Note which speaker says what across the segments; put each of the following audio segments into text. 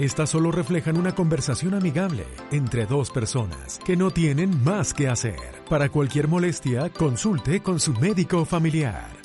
Speaker 1: Estas solo reflejan una conversación amigable entre dos personas que no tienen más que hacer. Para cualquier molestia, consulte con su médico familiar.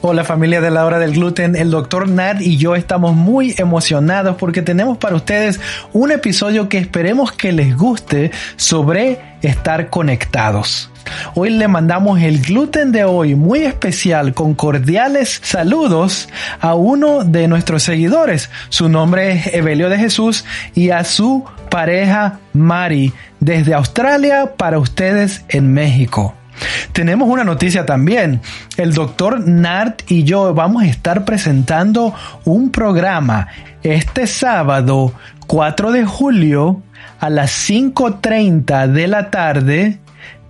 Speaker 2: Hola familia de la hora del gluten, el doctor Nad y yo estamos muy emocionados porque tenemos para ustedes un episodio que esperemos que les guste sobre estar conectados. Hoy le mandamos el gluten de hoy muy especial con cordiales saludos a uno de nuestros seguidores. Su nombre es Evelio de Jesús y a su pareja Mari desde Australia para ustedes en México. Tenemos una noticia también. El doctor Nart y yo vamos a estar presentando un programa este sábado 4 de julio a las 5.30 de la tarde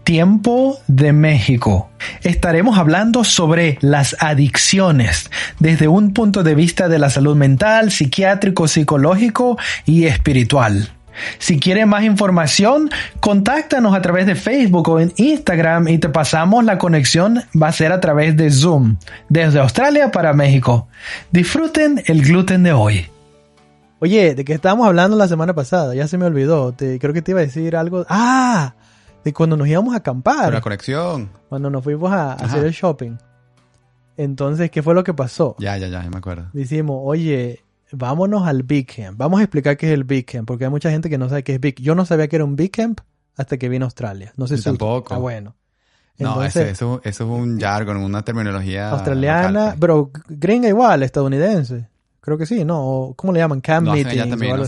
Speaker 2: tiempo de México. Estaremos hablando sobre las adicciones desde un punto de vista de la salud mental, psiquiátrico, psicológico y espiritual. Si quieres más información, contáctanos a través de Facebook o en Instagram y te pasamos la conexión. Va a ser a través de Zoom, desde Australia para México. Disfruten el gluten de hoy. Oye, ¿de qué estábamos hablando la semana pasada? Ya se me olvidó. Te, creo que te iba a decir algo. ¡Ah! De cuando nos íbamos a acampar.
Speaker 3: La conexión.
Speaker 2: Cuando nos fuimos a, a hacer el shopping. Entonces, ¿qué fue lo que pasó?
Speaker 3: Ya, ya, ya, me acuerdo.
Speaker 2: Decimos, oye, vámonos al Big Camp. Vamos a explicar qué es el Big Camp, porque hay mucha gente que no sabe qué es Big. Yo no sabía que era un Big Camp hasta que vine a Australia. No sé
Speaker 3: Yo
Speaker 2: si
Speaker 3: tampoco.
Speaker 2: Ah, bueno.
Speaker 3: no,
Speaker 2: Entonces,
Speaker 3: eso, eso es un jargon, una terminología
Speaker 2: australiana,
Speaker 3: local, pues.
Speaker 2: pero gringa igual, estadounidense. Creo que sí, ¿no? ¿Cómo le llaman? Camp así.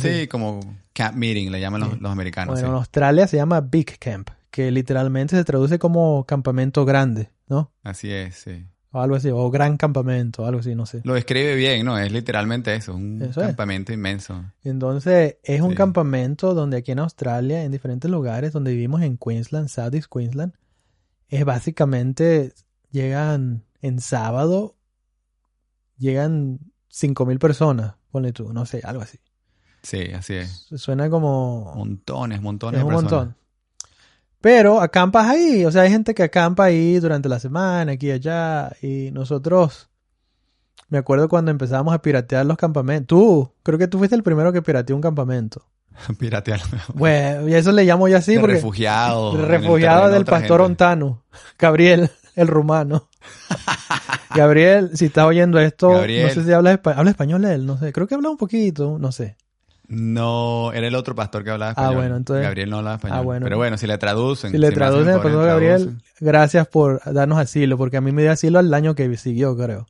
Speaker 3: Sí, como camp meeting le llaman los, los americanos.
Speaker 2: Bueno,
Speaker 3: sí.
Speaker 2: en Australia se llama Big Camp, que literalmente se traduce como campamento grande, ¿no?
Speaker 3: Así es, sí.
Speaker 2: O algo así, o gran campamento, algo así, no sé.
Speaker 3: Lo describe bien, ¿no? Es literalmente eso, un
Speaker 2: Eso es.
Speaker 3: campamento inmenso.
Speaker 2: Entonces, es un
Speaker 3: Sí.
Speaker 2: campamento donde aquí en Australia, en diferentes lugares donde vivimos en Queensland, South East Queensland, es básicamente, llegan en sábado, llegan 5.000 personas, ponle tú, no sé, algo así.
Speaker 3: Sí, así es.
Speaker 2: Suena como...
Speaker 3: Montones, montones
Speaker 2: es
Speaker 3: de
Speaker 2: un
Speaker 3: personas.
Speaker 2: montón. Pero acampas ahí, o sea, hay gente que acampa ahí durante la semana, aquí y allá, y nosotros, me acuerdo cuando empezamos a piratear los campamentos. Tú, creo que tú fuiste el primero que pirateó un campamento.
Speaker 3: Piratear.
Speaker 2: Bueno, y eso le llamo yo así
Speaker 3: de
Speaker 2: porque
Speaker 3: refugiado.
Speaker 2: de refugiado
Speaker 3: de
Speaker 2: del pastor
Speaker 3: gente.
Speaker 2: Ontano, Gabriel, el rumano. Gabriel, si estás oyendo esto,
Speaker 3: Gabriel.
Speaker 2: no sé si habla, espa- habla español él, no sé, creo que habla un poquito, no sé.
Speaker 3: No, era el otro pastor que hablaba
Speaker 2: Ah,
Speaker 3: español.
Speaker 2: bueno, entonces-
Speaker 3: Gabriel no hablaba español.
Speaker 2: Ah, bueno.
Speaker 3: Pero bueno, si le traducen.
Speaker 2: Si le
Speaker 3: hacen
Speaker 2: traducen al pastor Gabriel,
Speaker 3: traducen.
Speaker 2: gracias por darnos asilo, porque a mí me dio asilo al año que siguió, creo.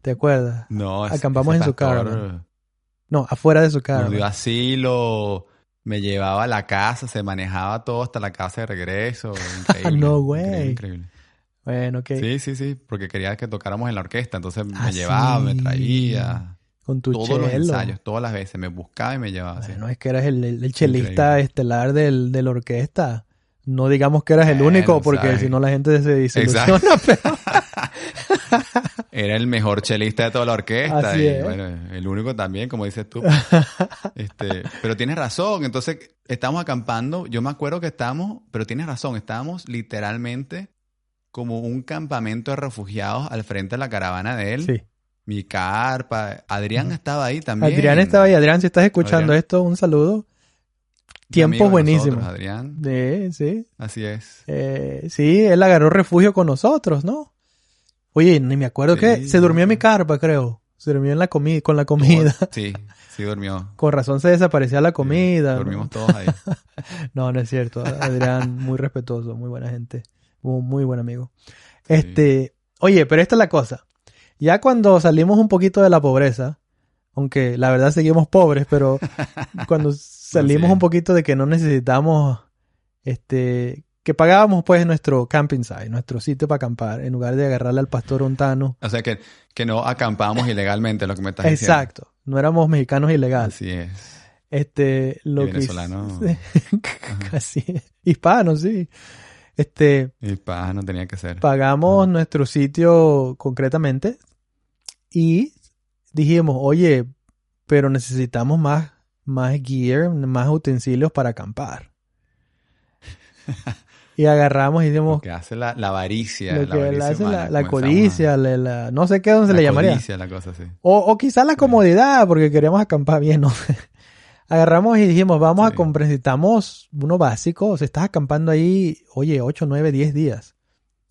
Speaker 2: ¿Te acuerdas?
Speaker 3: No,
Speaker 2: Acampamos en su caravan. No, afuera de su casa.
Speaker 3: Nos dio asilo, me llevaba a la casa, se manejaba todo hasta la casa de regreso. Increíble.
Speaker 2: No way.
Speaker 3: Increíble, increíble.
Speaker 2: Bueno, ok.
Speaker 3: Sí, sí, sí, porque quería que tocáramos en la orquesta, entonces me
Speaker 2: Ah,
Speaker 3: llevaba, me traía.
Speaker 2: Con tu
Speaker 3: Todos los
Speaker 2: chelo.
Speaker 3: ensayos, todas las veces, me buscaba y me llevaba.
Speaker 2: Bueno, es que eras el, el- el chelista
Speaker 3: Increíble.
Speaker 2: estelar del, de la orquesta. No digamos que eras el
Speaker 3: Bueno,
Speaker 2: único, porque si no la gente se desilusiona. Pero,
Speaker 3: Era el mejor chelista de toda la orquesta.
Speaker 2: Así
Speaker 3: y
Speaker 2: es.
Speaker 3: bueno, el único también, como dices tú. Este, pero tienes razón, entonces estamos acampando, yo me acuerdo que estábamos, pero tienes razón, estábamos literalmente como un campamento de refugiados al frente de la caravana de él.
Speaker 2: sí.
Speaker 3: Mi carpa, Adrián estaba ahí también.
Speaker 2: Adrián estaba ahí. Adrián, si estás escuchando
Speaker 3: Adrián.
Speaker 2: esto, un saludo.
Speaker 3: Un
Speaker 2: Tiempos buenísimos.
Speaker 3: nosotros, Adrián,
Speaker 2: Sí, sí.
Speaker 3: así es.
Speaker 2: Eh, sí, él agarró refugio con nosotros, ¿no? Oye, ni me acuerdo
Speaker 3: Sí,
Speaker 2: que se durmió en mi carpa, creo. Se durmió en la comida, con la comida.
Speaker 3: Sí, sí durmió.
Speaker 2: Con razón se desaparecía la comida. ¿no?
Speaker 3: Dormimos todos ahí.
Speaker 2: No, no es cierto. Adrián, muy respetuoso, muy buena gente. Muy, muy buen amigo. Este, oye, pero esta es la cosa. Ya cuando salimos un poquito de la pobreza, aunque la verdad seguimos pobres, pero cuando salimos
Speaker 3: Así es.
Speaker 2: un poquito de que no necesitamos, este, que pagábamos pues nuestro camping site, nuestro sitio para acampar, en lugar de agarrarle al pastor Ontano.
Speaker 3: O sea que, que no acampamos ilegalmente, lo que me estás diciendo.
Speaker 2: Exacto. No éramos mexicanos ilegales.
Speaker 3: Así es.
Speaker 2: Este, lo
Speaker 3: Y
Speaker 2: que
Speaker 3: venezolano.
Speaker 2: casi hispano, sí. Este,
Speaker 3: Y pa, no tenía que ser.
Speaker 2: pagamos nuestro sitio concretamente y dijimos, oye, pero necesitamos más, más gear, más utensilios para acampar. y agarramos y
Speaker 3: Lo
Speaker 2: dijimos,
Speaker 3: que hace la, la avaricia.
Speaker 2: lo
Speaker 3: la
Speaker 2: que
Speaker 3: avaricia
Speaker 2: hace la,
Speaker 3: humana,
Speaker 2: la codicia, la, la- no sé qué,
Speaker 3: a-
Speaker 2: dónde se
Speaker 3: la
Speaker 2: le llamaría.
Speaker 3: codicia, la cosa así.
Speaker 2: O, o quizás la comodidad, porque queríamos acampar bien, ¿no? Agarramos y dijimos, vamos a
Speaker 3: Sí.
Speaker 2: comprar, necesitamos uno básico. O sea, estás acampando ahí, oye, 8, 9, 10 días.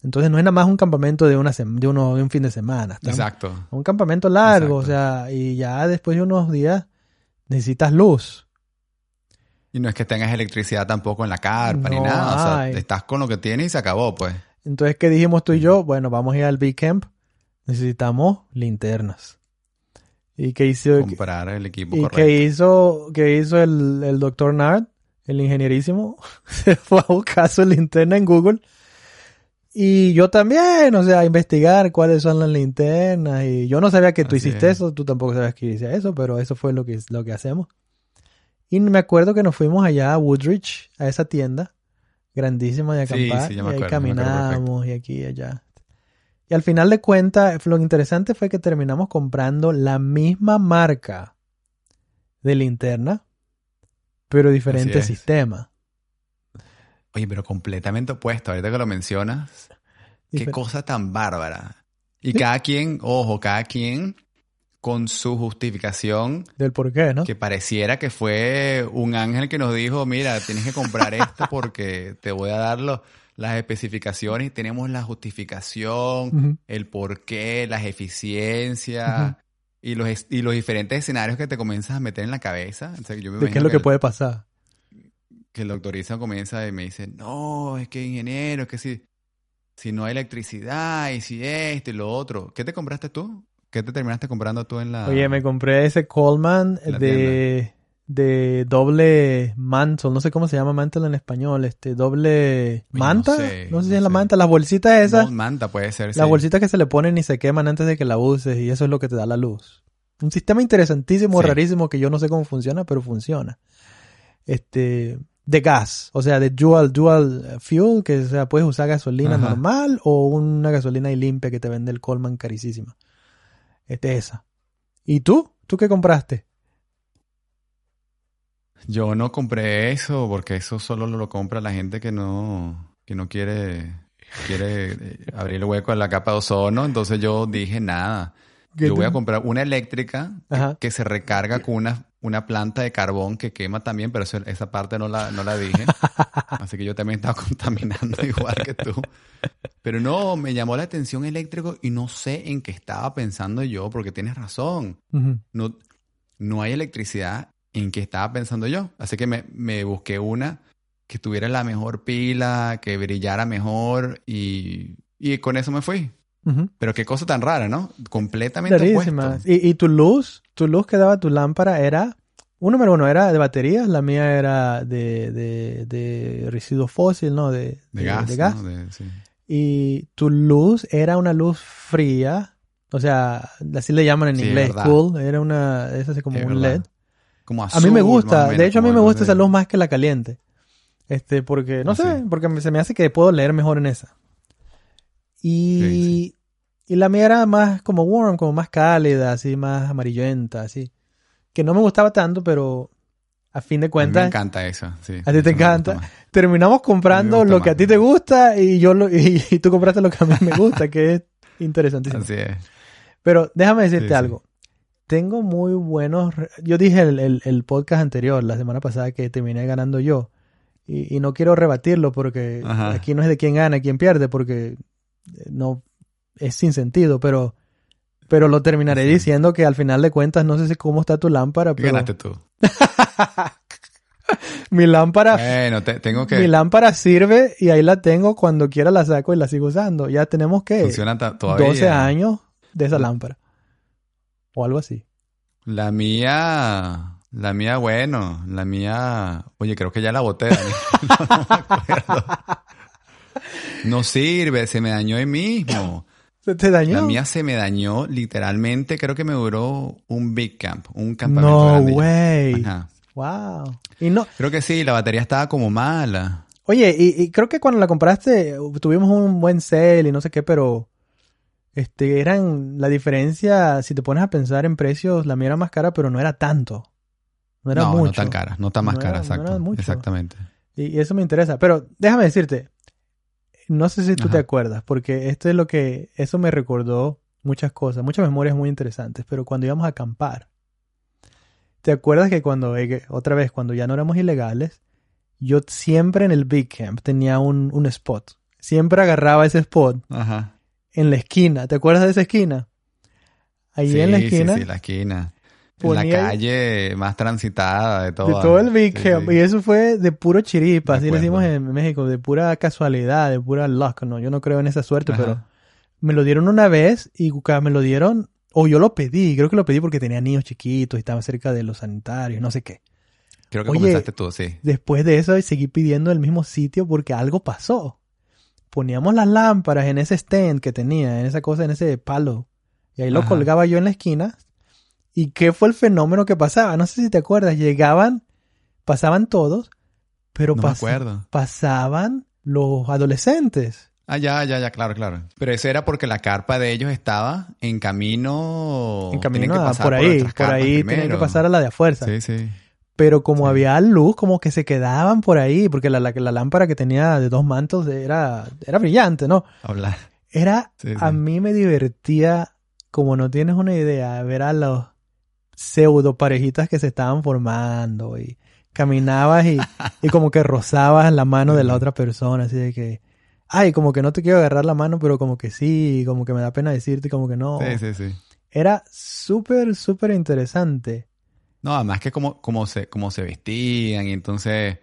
Speaker 2: Entonces no es nada más un campamento de, una de, uno, de un fin de semana. Estamos-
Speaker 3: Exacto.
Speaker 2: Un campamento largo,
Speaker 3: Exacto.
Speaker 2: o sea, y ya después de unos días necesitas luz.
Speaker 3: Y no es que tengas electricidad tampoco en la carpa ni nada. O sea, estás con lo que tienes y se acabó, pues.
Speaker 2: Entonces, ¿qué dijimos tú y yo? Bueno, vamos a ir al Big Camp. Necesitamos linternas. ¿Y qué hizo,
Speaker 3: Comprar el equipo
Speaker 2: y
Speaker 3: correcto.
Speaker 2: qué hizo, qué hizo el, el doctor Nard, el ingenierísimo? Se fue a buscar su linterna en Google. Y yo también, o sea, investigar cuáles son las linternas. Y yo no sabía que tú
Speaker 3: Así
Speaker 2: hiciste
Speaker 3: es.
Speaker 2: eso, tú tampoco sabías que hice eso, pero eso fue lo que, lo que hacemos. Y me acuerdo que nos fuimos allá a Woodridge, a esa tienda grandísima de
Speaker 3: Sí,
Speaker 2: acampar.
Speaker 3: sí, me
Speaker 2: y ahí
Speaker 3: acuerdo, acuerdo
Speaker 2: caminamos y aquí y allá. Y al final de cuentas, lo interesante fue que terminamos comprando la misma marca de linterna, pero diferente sistema.
Speaker 3: Oye, pero completamente opuesto. Ahorita que lo mencionas, qué cosa tan bárbara. Y
Speaker 2: Sí.
Speaker 3: cada quien, ojo, cada quien con su justificación
Speaker 2: Del por qué, ¿no?
Speaker 3: que pareciera que fue un ángel que nos dijo, mira, tienes que comprar esto porque te voy a dar lo- las especificaciones y tenemos la justificación, el porqué, las eficiencias y, los, y los diferentes escenarios que te comienzas a meter en la cabeza. O sea, yo me
Speaker 2: ¿De qué es lo que puede pasar?
Speaker 3: Que el doctor Isa comienza y me dice, no, es que ingeniero, es que si, si no hay electricidad y si esto y lo otro. ¿Qué te compraste tú? ¿Qué te terminaste comprando tú en la...
Speaker 2: Oye, me compré ese Coleman de, de doble mantle, no sé cómo se llama mantle en español, este doble
Speaker 3: no
Speaker 2: manta,
Speaker 3: sé,
Speaker 2: no sé si
Speaker 3: no
Speaker 2: es la
Speaker 3: sé.
Speaker 2: manta, las bolsitas esas,
Speaker 3: Mo- Manta puede ser,
Speaker 2: las
Speaker 3: sí.
Speaker 2: bolsitas que se le ponen y se queman antes de que la uses y eso es lo que te da la luz. Un sistema interesantísimo,
Speaker 3: Sí.
Speaker 2: rarísimo que yo no sé cómo funciona, pero funciona. Este, de gas, o sea, de dual dual fuel, que o sea, puedes usar gasolina
Speaker 3: Ajá.
Speaker 2: normal o una gasolina ahí limpia que te vende el Coleman carísima. Este esa. ¿Y tú? ¿Tú qué compraste?
Speaker 3: Yo no compré eso porque eso solo lo compra la gente que no, que no quiere, quiere eh, abrir el hueco en la capa de ozono. Entonces yo dije, nada.
Speaker 2: ¿Qué
Speaker 3: Yo voy a comprar una eléctrica que, que se recarga con una, una planta de carbón que quema también, pero eso- esa parte no la, no la dije. Así que yo también estaba contaminando igual que tú. Pero no, me llamó la atención eléctrico y no sé en qué estaba pensando yo, porque tienes razón. No, no hay electricidad en qué estaba pensando yo. Así que me, me busqué una que tuviera la mejor pila, que brillara mejor y, y con eso me fui. Pero qué cosa tan rara, ¿no? Completamente
Speaker 2: Rarísima.
Speaker 3: opuesto.
Speaker 2: ¿Y, y tu luz, tu luz que daba tu lámpara era, un número uno era de baterías, la mía era de, de, de residuo fósil, ¿no? De,
Speaker 3: De gas,
Speaker 2: de gas.
Speaker 3: ¿no? De- sí.
Speaker 2: Y tu luz era una luz fría, o sea, así le llaman en
Speaker 3: Sí,
Speaker 2: inglés,
Speaker 3: verdad.
Speaker 2: cool, era una, es así como
Speaker 3: Es
Speaker 2: un
Speaker 3: verdad.
Speaker 2: LED.
Speaker 3: Como
Speaker 2: A mí
Speaker 3: azul,
Speaker 2: me gusta,
Speaker 3: menos,
Speaker 2: de hecho a mí me gusta esa luz más que la caliente. Este, porque, no
Speaker 3: Ah,
Speaker 2: sé,
Speaker 3: sí.
Speaker 2: porque se me hace que puedo leer mejor en esa. Y. y la mía era más como warm, como más cálida, así, más amarillenta, así. Que no me gustaba tanto, pero a fin de
Speaker 3: A mí me
Speaker 2: cuentas,
Speaker 3: encanta eso. Sí,
Speaker 2: A ti te encanta. terminamos comprando lo que a ti te gusta y yo lo, y, y tú compraste lo que a mí me gusta, que es interesantísimo.
Speaker 3: Así es.
Speaker 2: Pero déjame decirte
Speaker 3: Sí, sí.
Speaker 2: algo. Tengo muy buenos... Yo dije el, el- el podcast anterior, la semana pasada, que terminé ganando yo. Y, y no quiero rebatirlo porque
Speaker 3: Ajá.
Speaker 2: aquí no es de quién gana y quién pierde, porque no es sin sentido, pero, pero lo terminaré
Speaker 3: Sí.
Speaker 2: diciendo que al final de cuentas no sé si cómo está tu lámpara,
Speaker 3: ¿Qué
Speaker 2: pero
Speaker 3: ganaste tú?
Speaker 2: mi lámpara,
Speaker 3: Bueno, te- tengo que...
Speaker 2: mi lámpara sirve y ahí la tengo cuando quiera la saco y la sigo usando. Ya tenemos que
Speaker 3: Funciona todavía.
Speaker 2: 12 años de esa lámpara. O algo así.
Speaker 3: La mía, la mía, bueno, la mía, oye, creo que ya la boté. No, me acuerdo. No sirve, se me dañó ahí mismo.
Speaker 2: ¿Se te dañó?
Speaker 3: La mía se me dañó literalmente, creo que me duró un big camp, un campamento
Speaker 2: No
Speaker 3: grande
Speaker 2: way.
Speaker 3: Ajá.
Speaker 2: Wow. Y no,
Speaker 3: Creo que sí, la batería estaba como mala.
Speaker 2: oye, y, y creo que cuando la compraste tuvimos un buen sale y no sé qué, pero este eran la diferencia, si te pones a pensar en precios, la mía era más cara, pero no era tanto. No era
Speaker 3: no,
Speaker 2: mucho.
Speaker 3: no tan cara, no tan más
Speaker 2: No
Speaker 3: cara,
Speaker 2: era- no era
Speaker 3: exacto.
Speaker 2: mucho.
Speaker 3: Exactamente.
Speaker 2: Y, y eso me interesa. Pero déjame decirte, no sé si tú te acuerdas, porque esto es lo que, eso me recordó muchas cosas, muchas memorias muy interesantes, pero cuando íbamos a acampar, ¿te acuerdas que cuando, eh, otra vez, cuando ya no éramos ilegales, yo siempre en el Big Camp tenía un, un spot. Siempre agarraba ese spot
Speaker 3: Ajá.
Speaker 2: en la esquina. ¿Te acuerdas de esa esquina? Ahí
Speaker 3: sí,
Speaker 2: en la
Speaker 3: sí,
Speaker 2: esquina.
Speaker 3: Sí, la esquina.
Speaker 2: Ponía
Speaker 3: la calle más transitada de todo.
Speaker 2: De todo el Big
Speaker 3: Sí,
Speaker 2: Camp.
Speaker 3: sí.
Speaker 2: Y eso fue de puro chiripa, así decimos
Speaker 3: acuerdo.
Speaker 2: en México, de pura casualidad, de pura luck. No, yo no creo en esa suerte,
Speaker 3: Ajá.
Speaker 2: pero me lo dieron una vez y me lo dieron, o yo lo pedí, creo que lo pedí porque tenía niños chiquitos y estaba cerca de los sanitarios, no sé qué.
Speaker 3: Creo que
Speaker 2: Oye,
Speaker 3: comenzaste tú, sí.
Speaker 2: Después de eso seguí pidiendo el mismo sitio porque algo pasó. Poníamos las lámparas en ese stand que tenía, en esa cosa, en ese palo. Y ahí lo
Speaker 3: Ajá.
Speaker 2: colgaba yo en la esquina. ¿Y qué fue el fenómeno que pasaba? No sé si te acuerdas. Llegaban, pasaban todos, pero
Speaker 3: No me
Speaker 2: pas-
Speaker 3: acuerdo.
Speaker 2: pasaban los adolescentes.
Speaker 3: Ah, ya, ya, ya, claro, claro. Pero eso era porque la carpa de ellos estaba en camino.
Speaker 2: en
Speaker 3: Tienen
Speaker 2: camino
Speaker 3: que pasar
Speaker 2: por ahí, por ahí tenían que pasar a la de a fuerza.
Speaker 3: Sí, sí.
Speaker 2: Pero como
Speaker 3: Sí.
Speaker 2: había luz, como que se quedaban por ahí, porque la, la, la lámpara que tenía de dos mantos era, era brillante, ¿no?
Speaker 3: Hablar.
Speaker 2: Era,
Speaker 3: Sí, sí.
Speaker 2: a mí me divertía, como no tienes una idea, ver a los pseudo parejitas que se estaban formando y caminabas y, y como que rozabas la mano de la otra persona, así de que, ay, como que no te quiero agarrar la mano, pero como que sí, como que me da pena decirte, como que no.
Speaker 3: Sí, sí, sí.
Speaker 2: Era súper, súper interesante.
Speaker 3: No, además que como, como, se, como se vestían y entonces...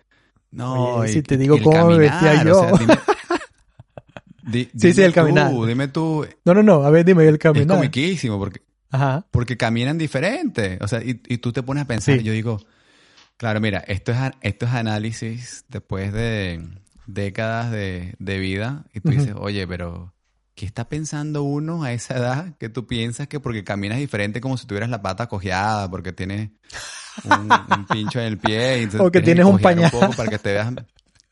Speaker 3: No,
Speaker 2: Oye,
Speaker 3: y-
Speaker 2: si te digo cómo me vestía
Speaker 3: caminar,
Speaker 2: yo.
Speaker 3: o sea, dime- di-
Speaker 2: Sí, sí, el caminar.
Speaker 3: Tú, dime tú,
Speaker 2: No, no, no, a ver, dime el
Speaker 3: es
Speaker 2: caminar.
Speaker 3: comiquísimo porque,
Speaker 2: Ajá.
Speaker 3: porque caminan diferente. O sea, y, y tú te pones a pensar,
Speaker 2: Sí.
Speaker 3: yo digo, claro, mira, esto es, esto es análisis después de décadas de, de vida y tú dices, oye, pero ¿qué está pensando uno a esa edad que tú piensas que porque caminas diferente como si tuvieras la pata cojeada, porque tienes un, un pincho en el pie y
Speaker 2: O que
Speaker 3: tienes
Speaker 2: tienes un pañal.
Speaker 3: poco para que te veas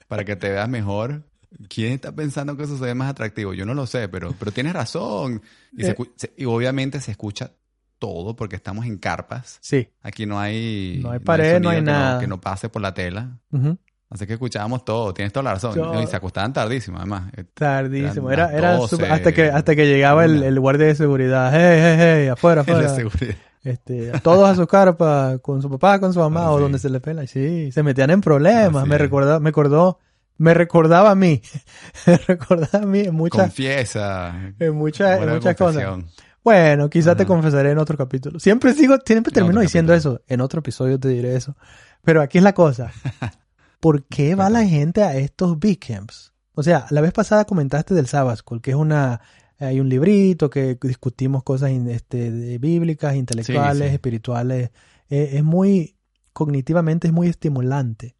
Speaker 3: para que te veas mejor. ¿Quién está pensando que eso se ve más atractivo? Yo no lo sé, pero, pero tienes razón. Y,
Speaker 2: Eh.
Speaker 3: se- y obviamente se escucha todo porque estamos en carpas.
Speaker 2: Sí.
Speaker 3: Aquí no hay,
Speaker 2: No hay pared, no hay nada.
Speaker 3: que no pase por la tela.
Speaker 2: Ujú.
Speaker 3: Así que escuchábamos todo. Tienes toda la razón.
Speaker 2: Yo-
Speaker 3: y se acostaban tardísimo, además. Eh,
Speaker 2: Tardísimo.
Speaker 3: Eran
Speaker 2: Era,
Speaker 3: 12,
Speaker 2: hasta que hasta que llegaba el, guardia de seguridad. Hey, hey, hey, afuera, afuera.
Speaker 3: seguridad.
Speaker 2: Este, todos a su carpa, con su papá, con su mamá,
Speaker 3: Ah,
Speaker 2: o
Speaker 3: sí.
Speaker 2: donde se le pela. Sí, se metían en problemas. Me
Speaker 3: es.
Speaker 2: recordaba, me acordó, me recordaba a mí. me recordaba a mí en muchas,
Speaker 3: Confiesa.
Speaker 2: en muchas, en muchas cosas. Bueno, quizás te
Speaker 3: Ajá.
Speaker 2: confesaré en otro capítulo. Siempre sigo, siempre termino diciendo
Speaker 3: capítulo.
Speaker 2: eso. En otro episodio te diré eso. Pero aquí es la cosa. ¿Por qué va la gente a estos big camps? O sea, la vez pasada comentaste del Sabbath School, que es una, hay un librito que discutimos cosas in- este, bíblicas, intelectuales,
Speaker 3: sí.
Speaker 2: espirituales. Eh, es muy, cognitivamente es muy estimulante.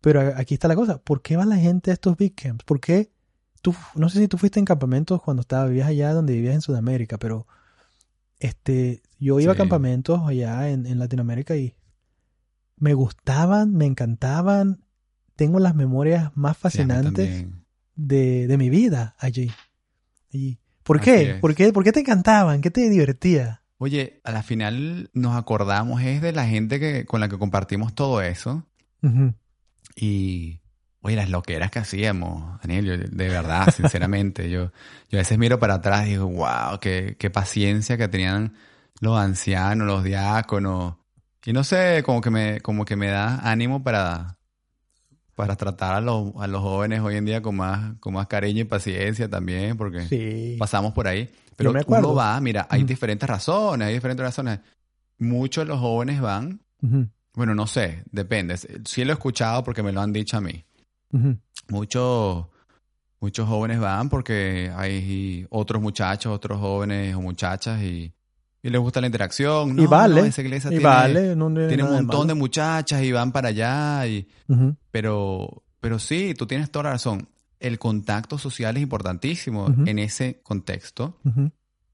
Speaker 2: Pero aquí está la cosa. ¿Por qué va la gente a estos big camps? ¿Por qué? Tú, no sé si tú fuiste en campamentos cuando estabas, vivías allá donde vivías en Sudamérica, pero este, yo iba a campamentos allá en, en Latinoamérica y me gustaban, me encantaban. Tengo las memorias más fascinantes de, de mi vida allí. Y, ¿Por qué? ¿Por qué? ¿Por qué te encantaban? ¿Qué te divertía?
Speaker 3: Oye, a la final nos acordamos es de la gente que, con la que compartimos todo eso.
Speaker 2: Ujú.
Speaker 3: Y, oye, las loqueras que hacíamos, Daniel, yo, de verdad, sinceramente, yo, yo a veces miro para atrás y digo, wow, qué, qué paciencia que tenían los ancianos, los diáconos. Y no sé, como que me, como que me da ánimo para, para tratar a los, a los jóvenes hoy en día con más, con más cariño y paciencia también, porque
Speaker 2: Sí.
Speaker 3: pasamos por ahí. Pero
Speaker 2: me
Speaker 3: uno va, mira, hay diferentes razones, hay diferentes razones. Muchos de los jóvenes van, bueno, no sé, depende. Sí lo he escuchado porque me lo han dicho a mí.
Speaker 2: ujú.
Speaker 3: Muchos, muchos jóvenes van porque hay otros muchachos, otros jóvenes o muchachas y, y les gusta la interacción.
Speaker 2: Y
Speaker 3: No,
Speaker 2: vale,
Speaker 3: no, esa iglesia
Speaker 2: Y
Speaker 3: tiene,
Speaker 2: vale, no tiene
Speaker 3: un
Speaker 2: de
Speaker 3: montón de muchachas y van para allá. Y, pero, pero sí, tú tienes toda la razón. El contacto social es importantísimo en ese contexto.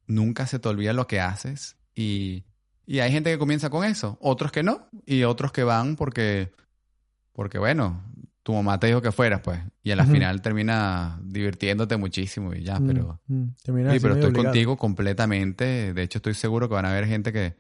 Speaker 3: Nunca se te olvida lo que haces y, Y hay gente que comienza con eso, otros que no, y otros que van porque, porque bueno, tu mamá te dijo que fueras, pues, y al
Speaker 2: Ujú.
Speaker 3: final termina divirtiéndote muchísimo y ya,
Speaker 2: Mm,
Speaker 3: pero...
Speaker 2: mm, terminas
Speaker 3: Sí, pero estoy
Speaker 2: obligado.
Speaker 3: contigo completamente. De hecho, estoy seguro que van a haber gente que,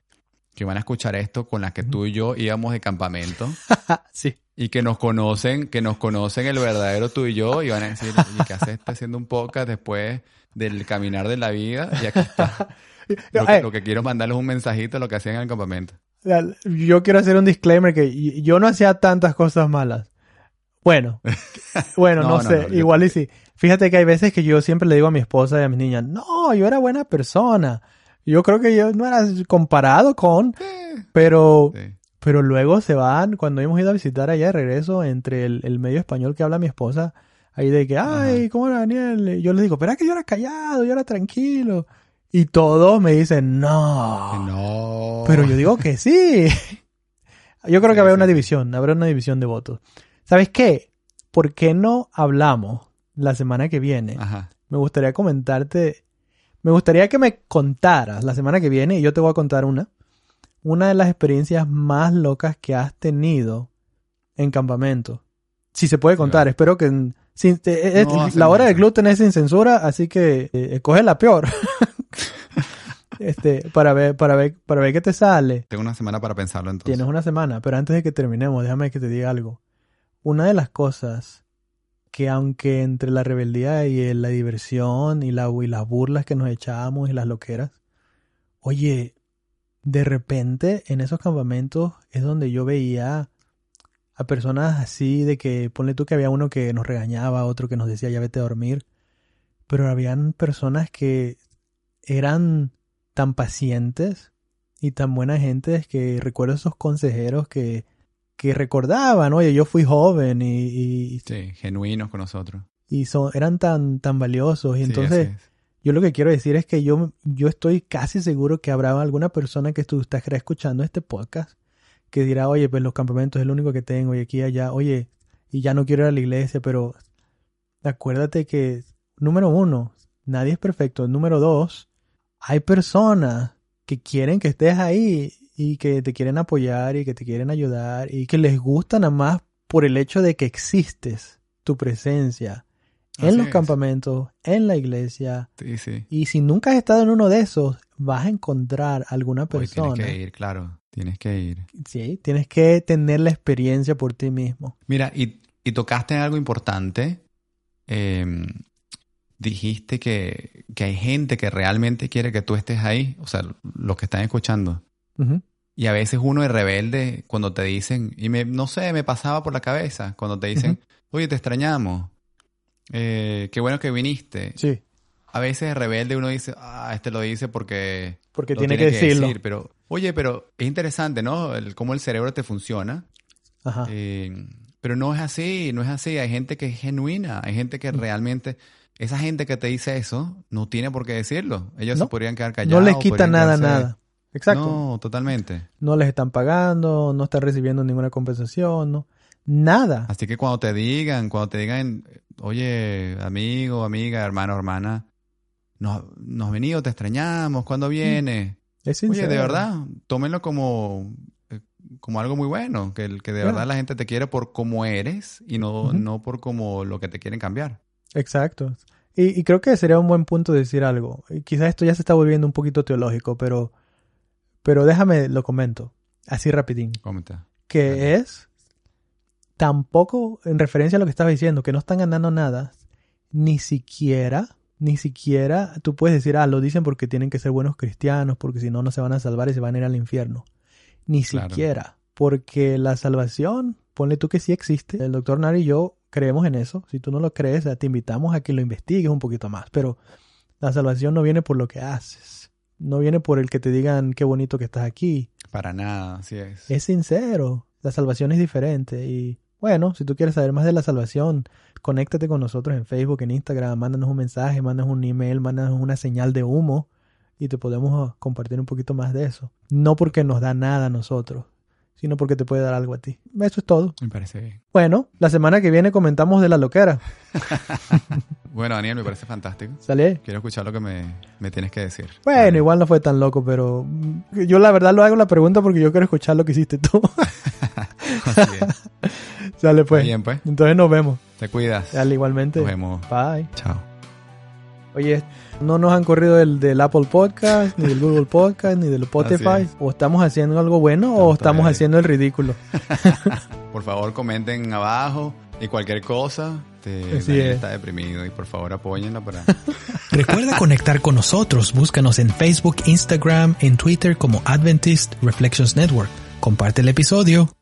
Speaker 3: que van a escuchar esto con las que tú y yo íbamos de campamento
Speaker 2: sí.
Speaker 3: y que nos conocen, que nos conocen el verdadero tú y yo y van a decir, ¿y qué haces está haciendo un podcast después del caminar de la vida? Y aquí está. Lo que,
Speaker 2: Eh,
Speaker 3: lo que quiero mandarles es un mensajito de lo que hacían en el campamento.
Speaker 2: Yo quiero hacer un disclaimer que yo no hacía tantas cosas malas. Bueno, bueno, no,
Speaker 3: No, no,
Speaker 2: sé,
Speaker 3: yo-
Speaker 2: igual y sí. Fíjate que hay veces que yo siempre le digo a mi esposa y a mis niñas, no, yo era buena persona. Yo creo que yo no era comparado con, pero,
Speaker 3: Sí.
Speaker 2: pero luego se van, cuando hemos ido a visitar allá de regreso, entre el, el medio español que habla mi esposa, ahí de que, ay,
Speaker 3: Ajá.
Speaker 2: ¿cómo era Daniel? Y yo les digo, pero es que yo era callado, yo era tranquilo. Y todos me dicen, no.
Speaker 3: No.
Speaker 2: Pero yo digo que sí. Yo creo que
Speaker 3: Sí,
Speaker 2: habrá
Speaker 3: sí,
Speaker 2: una división, habrá una división de votos. ¿Sabes qué? ¿Por qué no hablamos la semana que viene?
Speaker 3: Ajá.
Speaker 2: Me gustaría comentarte, me gustaría que me contaras la semana que viene y yo te voy a contar una. Una de las experiencias más locas que has tenido en campamento. Si se puede contar,
Speaker 3: Claro.
Speaker 2: espero que... sin- eh, eh,
Speaker 3: No, hace
Speaker 2: la hora del gluten es sin censura, así que eh, la peor. este, para ver, para ver, para ver qué te sale.
Speaker 3: Tengo una semana para pensarlo entonces.
Speaker 2: Tienes una semana, pero antes de que terminemos, déjame que te diga algo. Una de las cosas que aunque entre la rebeldía y la diversión y, la, y las burlas que nos echábamos y las loqueras, oye, de repente en esos campamentos es donde yo veía a personas así de que, ponle tú que había uno que nos regañaba, otro que nos decía ya vete a dormir, pero habían personas que eran tan pacientes y tan buena gente que recuerdo esos consejeros que, que recordaban, oye, yo fui joven y, y,
Speaker 3: Sí, genuinos con nosotros.
Speaker 2: y son, eran tan, tan valiosos. Y
Speaker 3: Sí,
Speaker 2: entonces, yo lo que quiero decir es que yo, yo estoy casi seguro que habrá alguna persona que tú estás escuchando este podcast que dirá, oye, pues los campamentos es lo único que tengo y aquí y allá, oye, y ya no quiero ir a la iglesia, pero acuérdate que, número uno, nadie es perfecto. Número dos, hay personas que quieren que estés ahí y que te quieren apoyar y que te quieren ayudar y que les gusta nada más por el hecho de que existes, tu presencia en
Speaker 3: Así
Speaker 2: los
Speaker 3: es.
Speaker 2: campamentos, en la iglesia.
Speaker 3: Sí, sí.
Speaker 2: Y si nunca has estado en uno de esos, vas a encontrar alguna
Speaker 3: Hoy tienes
Speaker 2: persona.
Speaker 3: que ir, claro. Tienes que ir.
Speaker 2: Sí, tienes que tener la experiencia por ti mismo.
Speaker 3: Mira, y, y tocaste algo importante. Eh, dijiste que, que hay gente que realmente quiere que tú estés ahí, o sea, los que están escuchando. Y a veces uno es rebelde cuando te dicen, y me, no sé, me pasaba por la cabeza, cuando te dicen, oye, te extrañamos, eh, qué bueno que viniste.
Speaker 2: Sí,
Speaker 3: A veces es rebelde uno dice, ah, este lo dice porque
Speaker 2: porque
Speaker 3: lo
Speaker 2: tiene, que decirlo.
Speaker 3: decir, pero, oye, pero es interesante, ¿no? El, cómo el cerebro te funciona.
Speaker 2: Ajá.
Speaker 3: Eh, pero no es así, no es así. Hay gente que es genuina, hay gente
Speaker 2: Mm.
Speaker 3: que realmente, esa gente que te dice eso, no tiene por qué decirlo. Ellos
Speaker 2: No.
Speaker 3: se podrían quedar callados.
Speaker 2: no les quita nada,
Speaker 3: quedarse-
Speaker 2: nada. Exacto.
Speaker 3: No, totalmente.
Speaker 2: No les están pagando, no están recibiendo ninguna compensación, no. Nada.
Speaker 3: Así que cuando te digan, cuando te digan, oye, amigo, amiga, hermano, hermana, nos, nos venido, te extrañamos, ¿cuándo viene?
Speaker 2: Es
Speaker 3: Oye,
Speaker 2: sincero.
Speaker 3: de verdad, tómenlo como, eh, como algo muy bueno, que, el- que de
Speaker 2: Claro.
Speaker 3: verdad la gente te quiere por cómo eres y no, no por como lo que te quieren cambiar.
Speaker 2: Exacto. Y, y creo que sería un buen punto decir algo. Y quizás esto ya se está volviendo un poquito teológico, pero, pero déjame lo comento. Así rapidín.
Speaker 3: Comenta.
Speaker 2: Que
Speaker 3: Dale.
Speaker 2: es tampoco en referencia a lo que estabas diciendo, que no están ganando nada, ni siquiera, ni siquiera tú puedes decir, ah, lo dicen porque tienen que ser buenos cristianos, porque si no, no se van a salvar y se van a ir al infierno. Ni
Speaker 3: Claro.
Speaker 2: siquiera, porque la salvación, ponle tú que sí existe, el doctor Nari y yo creemos en eso, si tú no lo crees, te invitamos a que lo investigues un poquito más, pero la salvación no viene por lo que haces, no viene por el que te digan qué bonito que estás aquí,
Speaker 3: Para nada, así es.
Speaker 2: es sincero. La salvación es diferente. Y bueno, si tú quieres saber más de la salvación, conéctate con nosotros en Facebook, en Instagram, mándanos un mensaje, mándanos un email, mándanos una señal de humo y te podemos compartir un poquito más de eso. No porque nos da nada a nosotros, sino porque te puede dar algo a ti. Eso es todo.
Speaker 3: Me parece bien.
Speaker 2: Bueno, la semana que viene comentamos de la loquera.
Speaker 3: Bueno, Daniel, me parece fantástico.
Speaker 2: ¿Sale?
Speaker 3: Quiero escuchar lo que me, me tienes que decir.
Speaker 2: Bueno, igual no fue tan loco, pero yo la verdad lo hago la pregunta porque yo quiero escuchar lo que hiciste tú.
Speaker 3: Así es.
Speaker 2: Sale pues.
Speaker 3: Bien, pues.
Speaker 2: Entonces nos vemos.
Speaker 3: Te cuidas.
Speaker 2: Dale, igualmente.
Speaker 3: Nos vemos.
Speaker 2: Bye.
Speaker 3: Chao.
Speaker 2: Oye, no nos han corrido del, del Apple Podcast, ni del Google Podcast, ni del Spotify.
Speaker 3: Es.
Speaker 2: O estamos haciendo algo bueno o
Speaker 3: Estamos
Speaker 2: haciendo el ridículo.
Speaker 3: Por favor, comenten abajo y cualquier cosa. Este,
Speaker 2: Así es.
Speaker 3: está deprimido y por favor apóyenlo para...
Speaker 2: Recuerda conectar con nosotros. Búscanos en Facebook, Instagram, en Twitter como Adventist Reflections Network. Comparte el episodio.